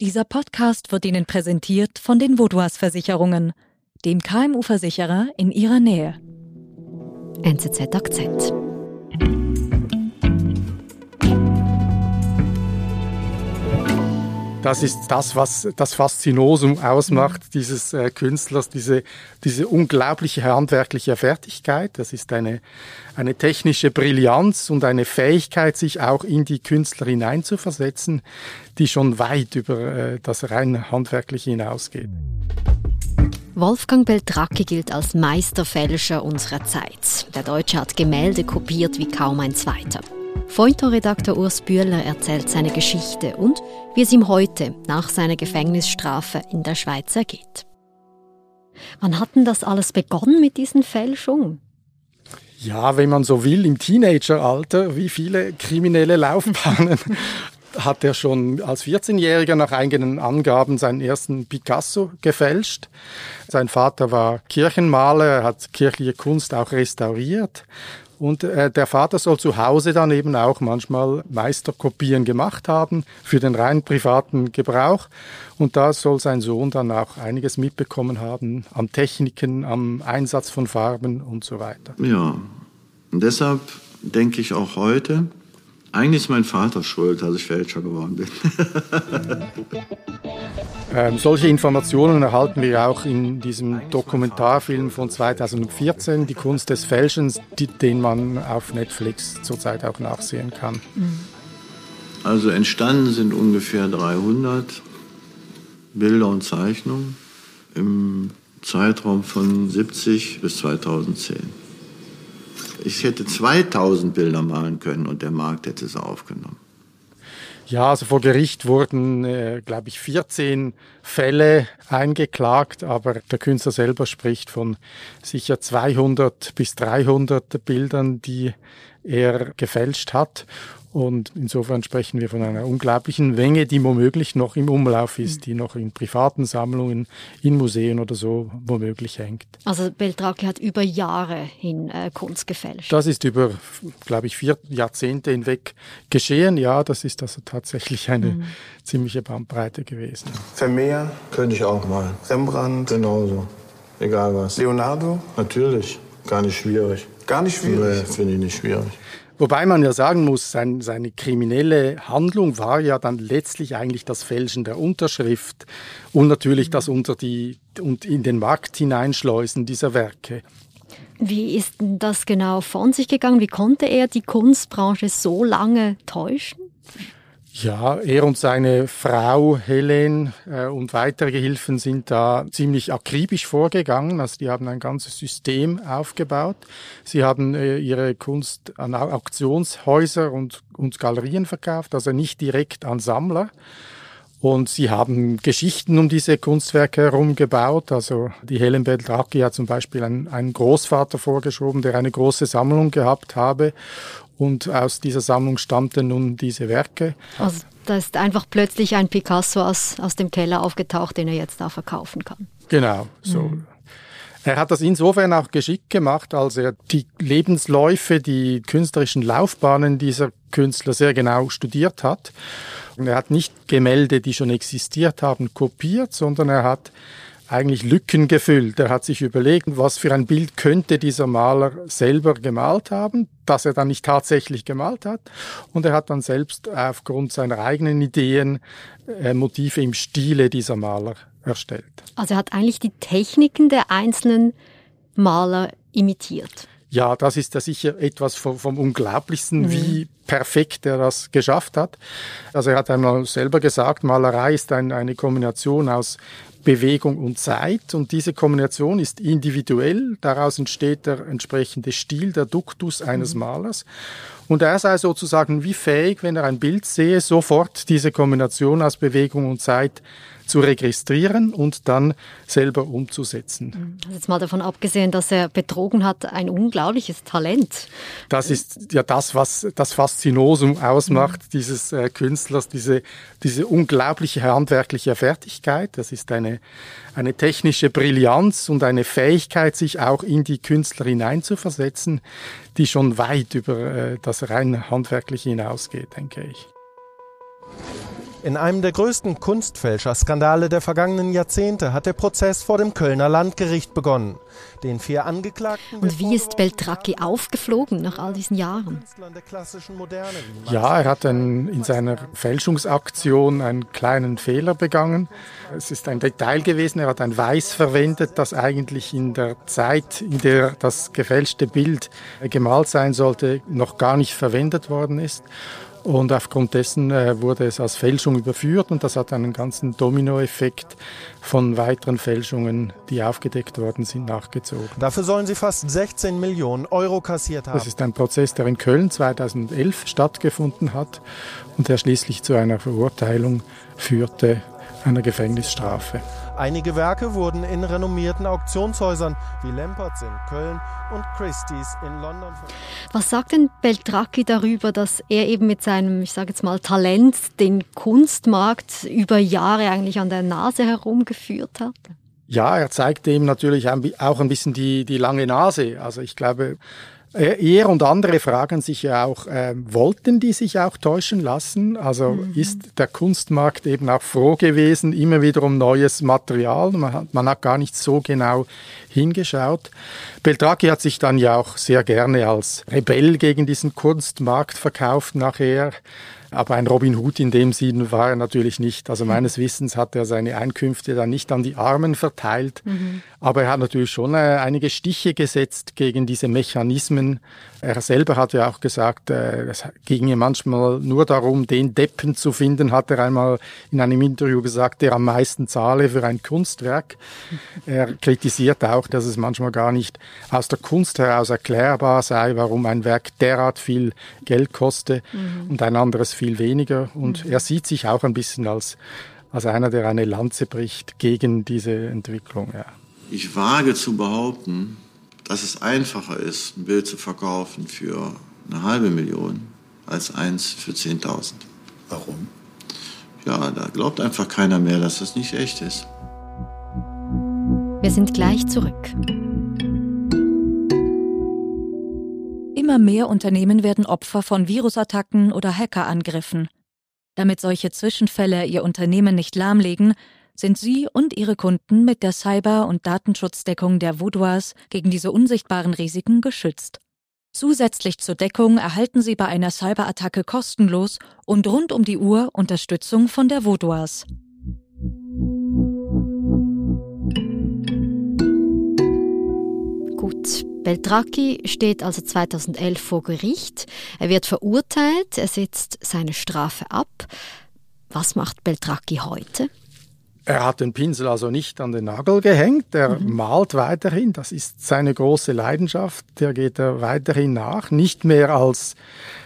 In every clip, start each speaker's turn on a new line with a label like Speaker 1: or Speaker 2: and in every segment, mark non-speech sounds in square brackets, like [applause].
Speaker 1: Dieser Podcast wird Ihnen präsentiert von den Vodouas Versicherungen, dem KMU-Versicherer in Ihrer Nähe.
Speaker 2: NZZ Akzent.
Speaker 3: Das ist das, was das Faszinosum ausmacht dieses äh, Künstlers, diese, diese unglaubliche handwerkliche Fertigkeit. Das ist eine, eine technische Brillanz und eine Fähigkeit, sich auch in die Künstler hineinzuversetzen, die schon weit über äh, das rein handwerkliche hinausgeht.
Speaker 2: Wolfgang Beltracchi gilt als Meisterfälscher unserer Zeit. Der Deutsche hat Gemälde kopiert wie kaum ein zweiter. Feuilleton-Redakteur Urs Bühler erzählt seine Geschichte und wie es ihm heute nach seiner Gefängnisstrafe in der Schweiz ergeht. Wann hat denn das alles begonnen mit diesen Fälschungen?
Speaker 3: Ja, wenn man so will, im Teenageralter, wie viele kriminelle Laufbahnen, [laughs] hat er schon als 14-Jähriger nach eigenen Angaben seinen ersten Picasso gefälscht. Sein Vater war Kirchenmaler, er hat kirchliche Kunst auch restauriert und äh, der Vater soll zu Hause dann eben auch manchmal Meisterkopien gemacht haben für den rein privaten Gebrauch. Und da soll sein Sohn dann auch einiges mitbekommen haben an Techniken, am Einsatz von Farben und so weiter.
Speaker 4: Ja, und deshalb denke ich auch heute, eigentlich ist mein Vater schuld, dass ich Fälscher geworden bin. [laughs] [laughs]
Speaker 3: ähm, solche Informationen erhalten wir auch in diesem Dokumentarfilm von 2014, Die Kunst des Fälschens, die, den man auf Netflix zurzeit auch nachsehen kann.
Speaker 4: Also entstanden sind ungefähr 300 Bilder und Zeichnungen im Zeitraum von 70 bis 2010. Ich hätte 2000 Bilder malen können und der Markt hätte es aufgenommen.
Speaker 3: Ja, also vor Gericht wurden, äh, glaube ich, 14 Fälle eingeklagt, aber der Künstler selber spricht von sicher 200 bis 300 Bildern, die er gefälscht hat. Und insofern sprechen wir von einer unglaublichen Menge, die womöglich noch im Umlauf ist, die noch in privaten Sammlungen, in Museen oder so womöglich hängt.
Speaker 2: Also Beltraki hat über Jahre hin äh, Kunst gefälscht.
Speaker 3: Das ist über, glaube ich, vier Jahrzehnte hinweg geschehen. Ja, das ist also tatsächlich eine mhm. ziemliche Bandbreite gewesen.
Speaker 5: Vermeer könnte ich auch mal. Rembrandt genauso. Egal was. Leonardo? Natürlich. Gar nicht schwierig. Gar nicht schwierig? Nee, finde ich nicht schwierig.
Speaker 3: Wobei man ja sagen muss, sein, seine kriminelle Handlung war ja dann letztlich eigentlich das Fälschen der Unterschrift und natürlich das unter die und in den Markt hineinschleusen dieser Werke.
Speaker 2: Wie ist das genau von sich gegangen? Wie konnte er die Kunstbranche so lange täuschen?
Speaker 3: Ja, er und seine Frau Helen äh, und weitere Gehilfen sind da ziemlich akribisch vorgegangen. Also die haben ein ganzes System aufgebaut. Sie haben äh, ihre Kunst an Auktionshäuser und, und Galerien verkauft, also nicht direkt an Sammler. Und sie haben Geschichten um diese Kunstwerke herum gebaut. Also die Helen Beltraki hat zum Beispiel einen, einen Großvater vorgeschoben, der eine große Sammlung gehabt habe. Und aus dieser Sammlung stammten nun diese Werke.
Speaker 2: Also da ist einfach plötzlich ein Picasso aus, aus dem Keller aufgetaucht, den er jetzt da verkaufen kann.
Speaker 3: Genau, so. Mhm. Er hat das insofern auch geschickt gemacht, als er die Lebensläufe, die künstlerischen Laufbahnen dieser Künstler sehr genau studiert hat. Und er hat nicht Gemälde, die schon existiert haben, kopiert, sondern er hat eigentlich Lücken gefüllt. Er hat sich überlegt, was für ein Bild könnte dieser Maler selber gemalt haben, das er dann nicht tatsächlich gemalt hat. Und er hat dann selbst aufgrund seiner eigenen Ideen äh, Motive im Stile dieser Maler erstellt.
Speaker 2: Also er hat eigentlich die Techniken der einzelnen Maler imitiert.
Speaker 3: Ja, das ist ja sicher etwas vom, vom Unglaublichsten, mhm. wie perfekt er das geschafft hat. Also er hat einmal selber gesagt, Malerei ist ein, eine Kombination aus Bewegung und Zeit und diese Kombination ist individuell. Daraus entsteht der entsprechende Stil, der Duktus eines mhm. Malers. Und er sei sozusagen wie fähig, wenn er ein Bild sehe, sofort diese Kombination aus Bewegung und Zeit zu registrieren und dann selber umzusetzen.
Speaker 2: Also jetzt mal davon abgesehen, dass er betrogen hat, ein unglaubliches Talent.
Speaker 3: Das ist ja das, was das Faszinosum ausmacht mhm. dieses äh, Künstlers, diese, diese unglaubliche handwerkliche Fertigkeit. Das ist eine, eine technische Brillanz und eine Fähigkeit, sich auch in die Künstler hineinzuversetzen, die schon weit über äh, das rein handwerkliche hinausgeht, denke ich.
Speaker 6: In einem der größten Kunstfälscherskandale der vergangenen Jahrzehnte hat der Prozess vor dem Kölner Landgericht begonnen. Den vier Angeklagten.
Speaker 2: Und wie ist Beltracchi aufgeflogen nach all diesen Jahren?
Speaker 3: Ja, er hat ein, in seiner Fälschungsaktion einen kleinen Fehler begangen. Es ist ein Detail gewesen. Er hat ein Weiß verwendet, das eigentlich in der Zeit, in der das gefälschte Bild gemalt sein sollte, noch gar nicht verwendet worden ist. Und aufgrund dessen äh, wurde es als Fälschung überführt und das hat einen ganzen Dominoeffekt von weiteren Fälschungen, die aufgedeckt worden sind, nachgezogen.
Speaker 6: Dafür sollen sie fast 16 Millionen Euro kassiert haben.
Speaker 3: Das ist ein Prozess, der in Köln 2011 stattgefunden hat und der schließlich zu einer Verurteilung führte, einer Gefängnisstrafe.
Speaker 6: Einige Werke wurden in renommierten Auktionshäusern wie Lamperts in Köln und Christie's in London.
Speaker 2: Was sagt denn Beltracchi darüber, dass er eben mit seinem, ich sage jetzt mal, Talent den Kunstmarkt über Jahre eigentlich an der Nase herumgeführt hat?
Speaker 3: Ja, er zeigt eben natürlich auch ein bisschen die, die lange Nase. Also ich glaube, äh, er und andere fragen sich ja auch, äh, wollten die sich auch täuschen lassen? Also mhm. ist der Kunstmarkt eben auch froh gewesen, immer wieder um neues Material? Man hat, man hat gar nicht so genau hingeschaut. Beltraki hat sich dann ja auch sehr gerne als Rebell gegen diesen Kunstmarkt verkauft nachher. Aber ein Robin Hood in dem Sinn war er natürlich nicht. Also meines Wissens hat er seine Einkünfte dann nicht an die Armen verteilt. Mhm. Aber er hat natürlich schon äh, einige Stiche gesetzt gegen diese Mechanismen. Er selber hat ja auch gesagt, äh, es ging ihm manchmal nur darum, den Deppen zu finden, hat er einmal in einem Interview gesagt, der am meisten zahle für ein Kunstwerk. Er kritisiert auch, dass es manchmal gar nicht aus der Kunst heraus erklärbar sei, warum ein Werk derart viel Geld koste mhm. und ein anderes viel weniger. Und mhm. er sieht sich auch ein bisschen als, als einer, der eine Lanze bricht gegen diese Entwicklung. Ja.
Speaker 4: Ich wage zu behaupten, dass es einfacher ist, ein Bild zu verkaufen für eine halbe Million als eins für 10.000.
Speaker 5: Warum?
Speaker 4: Ja, da glaubt einfach keiner mehr, dass das nicht echt ist.
Speaker 2: Wir sind gleich zurück.
Speaker 1: Immer mehr Unternehmen werden Opfer von Virusattacken oder Hackerangriffen. Damit solche Zwischenfälle ihr Unternehmen nicht lahmlegen, sind Sie und Ihre Kunden mit der Cyber- und Datenschutzdeckung der Vaudois gegen diese unsichtbaren Risiken geschützt. Zusätzlich zur Deckung erhalten Sie bei einer Cyberattacke kostenlos und rund um die Uhr Unterstützung von der Vaudois.
Speaker 2: Gut, Beltracchi steht also 2011 vor Gericht. Er wird verurteilt, er sitzt seine Strafe ab. Was macht Beltracchi heute?
Speaker 3: Er hat den Pinsel also nicht an den Nagel gehängt, er mhm. malt weiterhin, das ist seine große Leidenschaft, der geht er weiterhin nach, nicht mehr als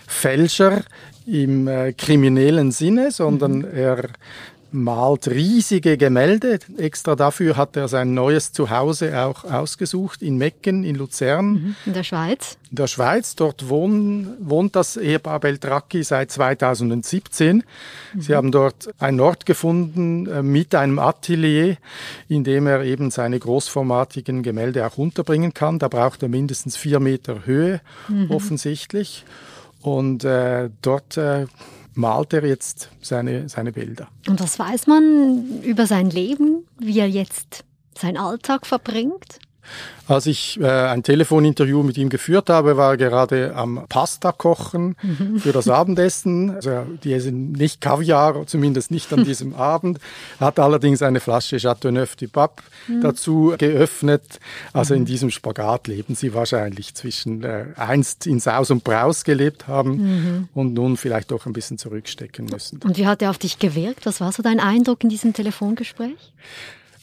Speaker 3: Fälscher im äh, kriminellen Sinne, sondern mhm. er malt riesige Gemälde. Extra dafür hat er sein neues Zuhause auch ausgesucht in Mecken, in Luzern.
Speaker 2: Mhm. In der Schweiz?
Speaker 3: In der Schweiz. Dort wohnt, wohnt das Ehepaar Beltracchi seit 2017. Mhm. Sie haben dort einen Ort gefunden äh, mit einem Atelier, in dem er eben seine großformatigen Gemälde auch unterbringen kann. Da braucht er mindestens vier Meter Höhe, mhm. offensichtlich. Und äh, dort äh, malt er jetzt seine, seine Bilder.
Speaker 2: Und was weiß man über sein Leben, wie er jetzt seinen Alltag verbringt?
Speaker 3: Als ich äh, ein Telefoninterview mit ihm geführt habe, war er gerade am Pasta kochen mhm. für das Abendessen. Also die sind nicht Kaviar, zumindest nicht an [laughs] diesem Abend. Er hat allerdings eine Flasche Chateauneuf du Pape mhm. dazu geöffnet. Also in diesem Spagat leben sie wahrscheinlich zwischen äh, einst in Saus und Braus gelebt haben mhm. und nun vielleicht doch ein bisschen zurückstecken müssen.
Speaker 2: Und wie hat er auf dich gewirkt? Was war so dein Eindruck in diesem Telefongespräch?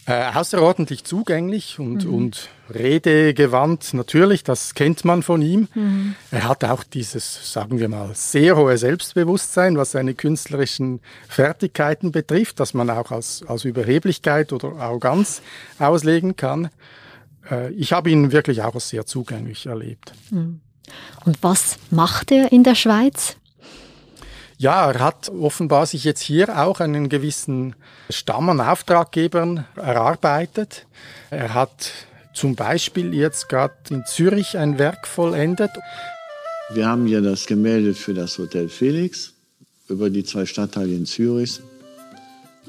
Speaker 3: Äh, außerordentlich zugänglich und, mhm. und redegewandt, natürlich, das kennt man von ihm. Mhm. Er hat auch dieses, sagen wir mal, sehr hohe Selbstbewusstsein, was seine künstlerischen Fertigkeiten betrifft, dass man auch als, als Überheblichkeit oder Arroganz auslegen kann. Äh, ich habe ihn wirklich auch als sehr zugänglich erlebt.
Speaker 2: Mhm. Und was macht er in der Schweiz?
Speaker 3: Ja, er hat offenbar sich jetzt hier auch einen gewissen Stamm an Auftraggebern erarbeitet. Er hat zum Beispiel jetzt gerade in Zürich ein Werk vollendet.
Speaker 4: Wir haben hier das Gemälde für das Hotel Felix über die zwei Stadtteile in Zürich.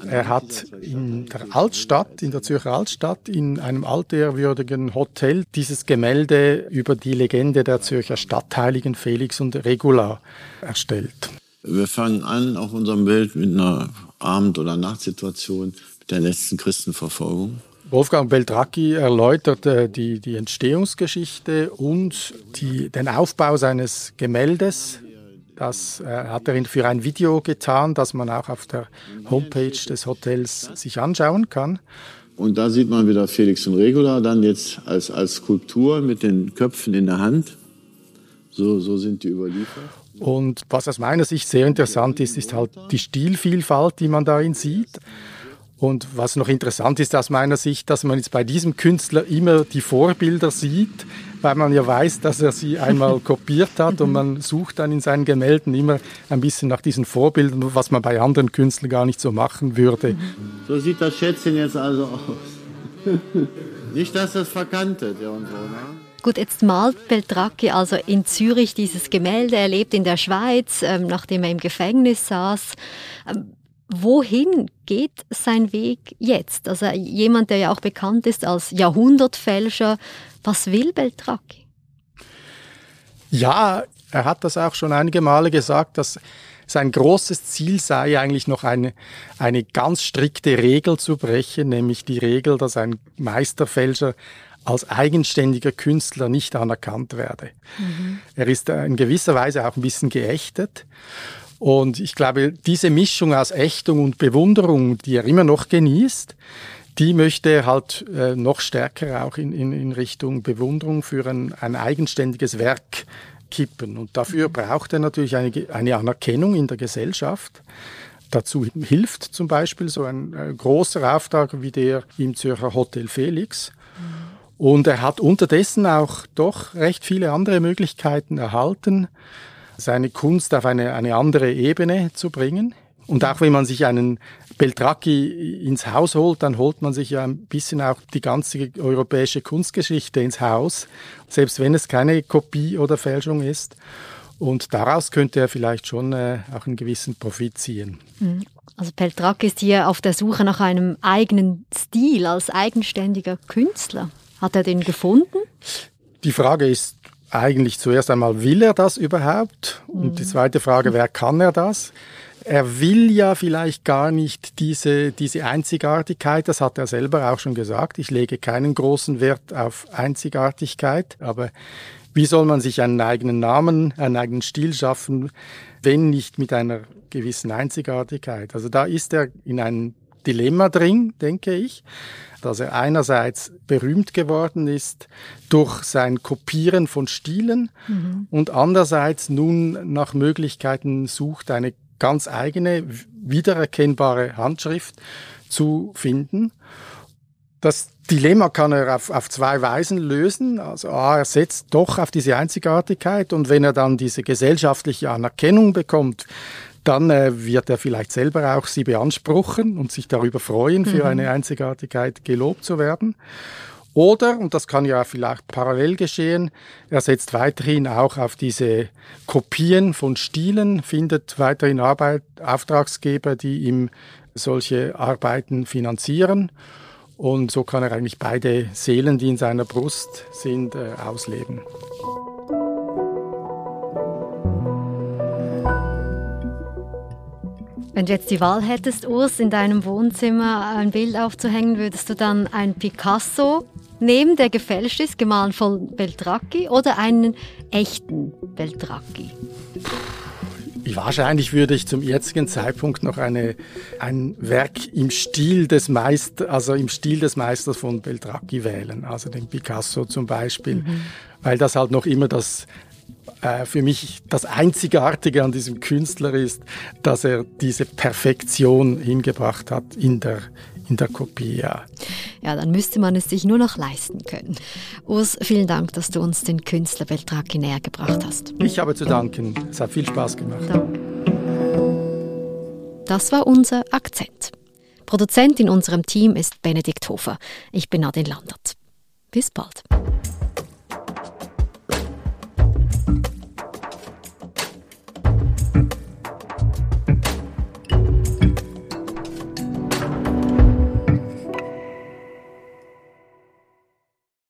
Speaker 3: Er hat in der Altstadt, in der Zürcher Altstadt, in einem altehrwürdigen Hotel dieses Gemälde über die Legende der Zürcher Stadtheiligen Felix und Regula erstellt.
Speaker 4: Wir fangen an auf unserem Bild mit einer Abend- oder Nachtsituation mit der letzten Christenverfolgung.
Speaker 3: Wolfgang Beltracchi erläutert äh, die, die Entstehungsgeschichte und die, den Aufbau seines Gemäldes. Das äh, hat er für ein Video getan, das man auch auf der Homepage des Hotels sich anschauen kann.
Speaker 4: Und da sieht man wieder Felix und Regula dann jetzt als, als Skulptur mit den Köpfen in der Hand. So, so sind die überliefert.
Speaker 3: Und was aus meiner Sicht sehr interessant ist, ist halt die Stilvielfalt, die man darin sieht. Und was noch interessant ist aus meiner Sicht, dass man jetzt bei diesem Künstler immer die Vorbilder sieht, weil man ja weiß, dass er sie einmal [laughs] kopiert hat und man sucht dann in seinen Gemälden immer ein bisschen nach diesen Vorbildern, was man bei anderen Künstlern gar nicht so machen würde.
Speaker 4: So sieht das Schätzchen jetzt also aus. [laughs] nicht, dass das verkantet irgendwo, ne?
Speaker 2: Gut, jetzt malt Beltracchi also in Zürich dieses Gemälde. Er lebt in der Schweiz, ähm, nachdem er im Gefängnis saß. Ähm, wohin geht sein Weg jetzt? Also jemand, der ja auch bekannt ist als Jahrhundertfälscher. Was will Beltracchi?
Speaker 3: Ja, er hat das auch schon einige Male gesagt, dass sein großes Ziel sei eigentlich noch eine, eine ganz strikte Regel zu brechen, nämlich die Regel, dass ein Meisterfälscher als eigenständiger Künstler nicht anerkannt werde. Mhm. Er ist in gewisser Weise auch ein bisschen geächtet. Und ich glaube, diese Mischung aus Ächtung und Bewunderung, die er immer noch genießt, die möchte er halt äh, noch stärker auch in, in, in Richtung Bewunderung für ein, ein eigenständiges Werk kippen. Und dafür mhm. braucht er natürlich eine, eine Anerkennung in der Gesellschaft. Dazu hilft zum Beispiel so ein, ein großer Auftrag wie der im Zürcher Hotel Felix. Und er hat unterdessen auch doch recht viele andere Möglichkeiten erhalten, seine Kunst auf eine, eine andere Ebene zu bringen. Und auch wenn man sich einen Beltracchi ins Haus holt, dann holt man sich ja ein bisschen auch die ganze europäische Kunstgeschichte ins Haus, selbst wenn es keine Kopie oder Fälschung ist. Und daraus könnte er vielleicht schon äh, auch einen gewissen Profit ziehen.
Speaker 2: Mhm. Also Peltracchi ist hier auf der Suche nach einem eigenen Stil als eigenständiger Künstler. Hat er den gefunden?
Speaker 3: Die Frage ist eigentlich zuerst einmal, will er das überhaupt? Mhm. Und die zweite Frage, wer kann er das? Er will ja vielleicht gar nicht diese, diese Einzigartigkeit, das hat er selber auch schon gesagt. Ich lege keinen großen Wert auf Einzigartigkeit, aber wie soll man sich einen eigenen Namen, einen eigenen Stil schaffen, wenn nicht mit einer gewissen Einzigartigkeit? Also da ist er in einem Dilemma drin, denke ich dass er einerseits berühmt geworden ist durch sein Kopieren von Stilen mhm. und andererseits nun nach Möglichkeiten sucht, eine ganz eigene, wiedererkennbare Handschrift zu finden. Das Dilemma kann er auf, auf zwei Weisen lösen. Also A, er setzt doch auf diese Einzigartigkeit und wenn er dann diese gesellschaftliche Anerkennung bekommt, dann äh, wird er vielleicht selber auch sie beanspruchen und sich darüber freuen, für mhm. eine Einzigartigkeit gelobt zu werden. Oder, und das kann ja vielleicht parallel geschehen, er setzt weiterhin auch auf diese Kopien von Stilen, findet weiterhin Arbeit, Auftragsgeber, die ihm solche Arbeiten finanzieren. Und so kann er eigentlich beide Seelen, die in seiner Brust sind, äh, ausleben.
Speaker 2: Wenn du jetzt die Wahl hättest, Urs, in deinem Wohnzimmer ein Bild aufzuhängen, würdest du dann ein Picasso nehmen, der gefälscht ist, gemahlen von Beltracchi, oder einen echten Beltracchi?
Speaker 3: Wahrscheinlich würde ich zum jetzigen Zeitpunkt noch eine, ein Werk im Stil des Meisters, also im Stil des Meisters von Beltracchi wählen, also den Picasso zum Beispiel, mhm. weil das halt noch immer das für mich das Einzigartige an diesem Künstler ist, dass er diese Perfektion hingebracht hat in der, in der Kopie. Ja.
Speaker 2: ja, dann müsste man es sich nur noch leisten können. Urs, vielen Dank, dass du uns den Künstler Beltraki näher gebracht hast.
Speaker 3: Ich habe zu danken. Es hat viel Spaß gemacht.
Speaker 2: Danke. Das war unser Akzent. Produzent in unserem Team ist Benedikt Hofer. Ich bin Nadine Landert. Bis bald.